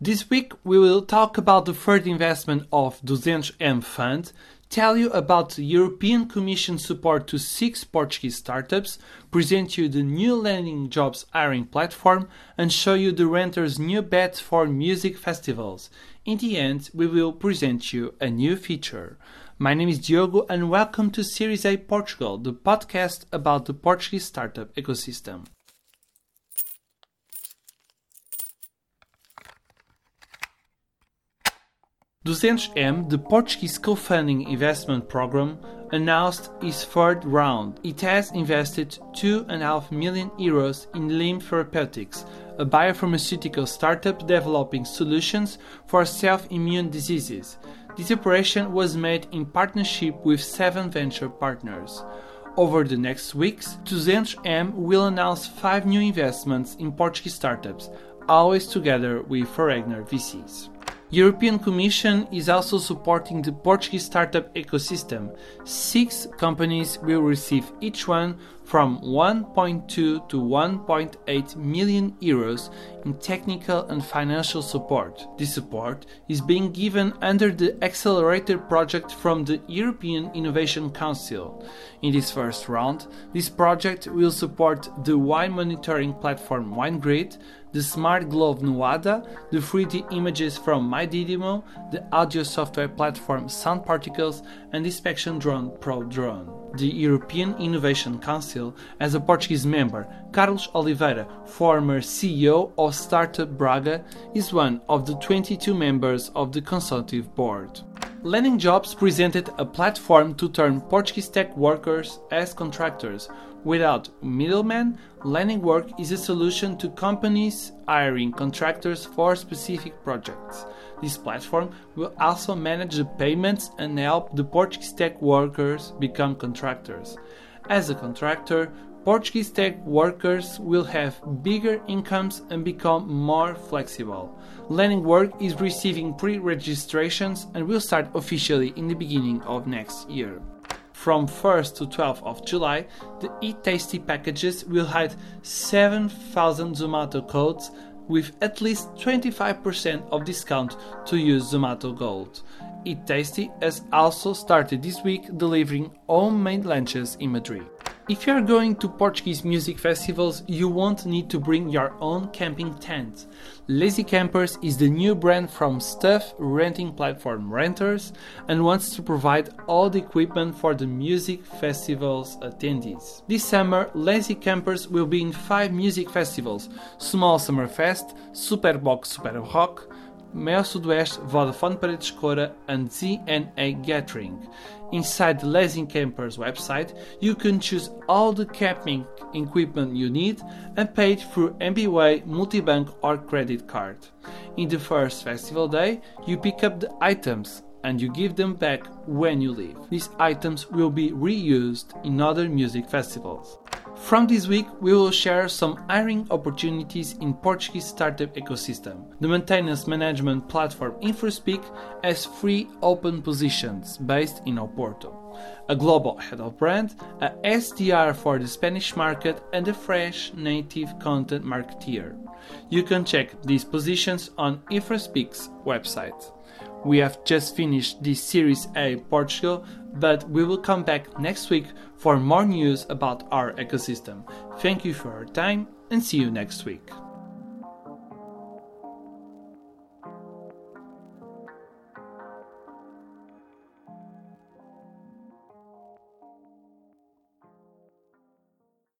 This week we will talk about the third investment of 200M Fund, tell you about the European Commission support to six Portuguese startups, present you the new Landing Jobs hiring platform, and show you the Renter's new bet for music festivals. In the end, we will present you a new feature. My name is Diogo and welcome to Series A Portugal, the podcast about the Portuguese startup ecosystem. 200M, the Portuguese co-funding investment program, announced its third round. It has invested 2.5 million euros in Limb Therapeutics, a biopharmaceutical startup developing solutions for self-immune diseases. This operation was made in partnership with Seventure Partners. Over the next weeks, 200M will announce five new investments in Portuguese startups, always together with Foregner VCs. European Commission is also supporting the Portuguese startup ecosystem. Six companies will receive each one from 1.2 to 1.8 million euros in technical and financial support. This support is being given under the Accelerator project from the European Innovation Council. In this first round, this project will support the wine monitoring platform WineGrid, the smart glove Nuada, the 3D images from MyDidimo, the audio software platform Sound Particles, and inspection drone Pro Drone. The European Innovation Council as a Portuguese member, Carlos Oliveira, former CEO of Startup Braga, is one of the 22 members of the consultative board. Landing Jobs presented a platform to turn Portuguese tech workers as contractors. Without middlemen, Landing Work is a solution to companies hiring contractors for specific projects. This platform will also manage the payments and help the Portuguese tech workers become contractors. As a contractor, Portuguese tech workers will have bigger incomes and become more flexible. Landing Work is receiving pre registrations and will start officially in the beginning of next year. From 1st to 12th of July, the Eat Tasty packages will hide 7,000 Zomato codes with at least 25% of discount to use Zomato Gold. Eat Tasty has also started this week delivering homemade lunches in Madrid. If you are going to Portuguese music festivals, you won't need to bring your own camping tent. Lazy Campers is the new brand from stuff renting platform Renters and wants to provide all the equipment for the music festivals attendees. This summer, Lazy Campers will be in five music festivals: Sumol Summer Fest, Super Bock Super Rock, MEO Sudoeste, Vodafone Paredes Coura, and ZNA Gathering. Inside the Lazy Campers website, you can choose all the camping equipment you need and pay it through MBWay, Multibanco, or credit card. In the first festival day, you pick up the items and you give them back when you leave. These items will be reused in other music festivals. From this week, we will share some hiring opportunities in Portuguese startup ecosystem. The maintenance management platform InfraSpeak has three open positions based in Oporto. A global head of brand, a SDR for the Spanish market, and a fresh native content marketeer. You can check these positions on InfraSpeak's website. We have just finished this Series A Portugal, but we will come back next week for more news about our ecosystem. Thank you for your time and see you next week.